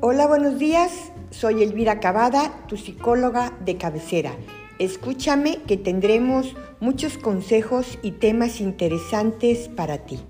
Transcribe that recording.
Hola, buenos días. Soy Elvira Cavada, tu psicóloga de cabecera. Escúchame que tendremos muchos consejos y temas interesantes para ti.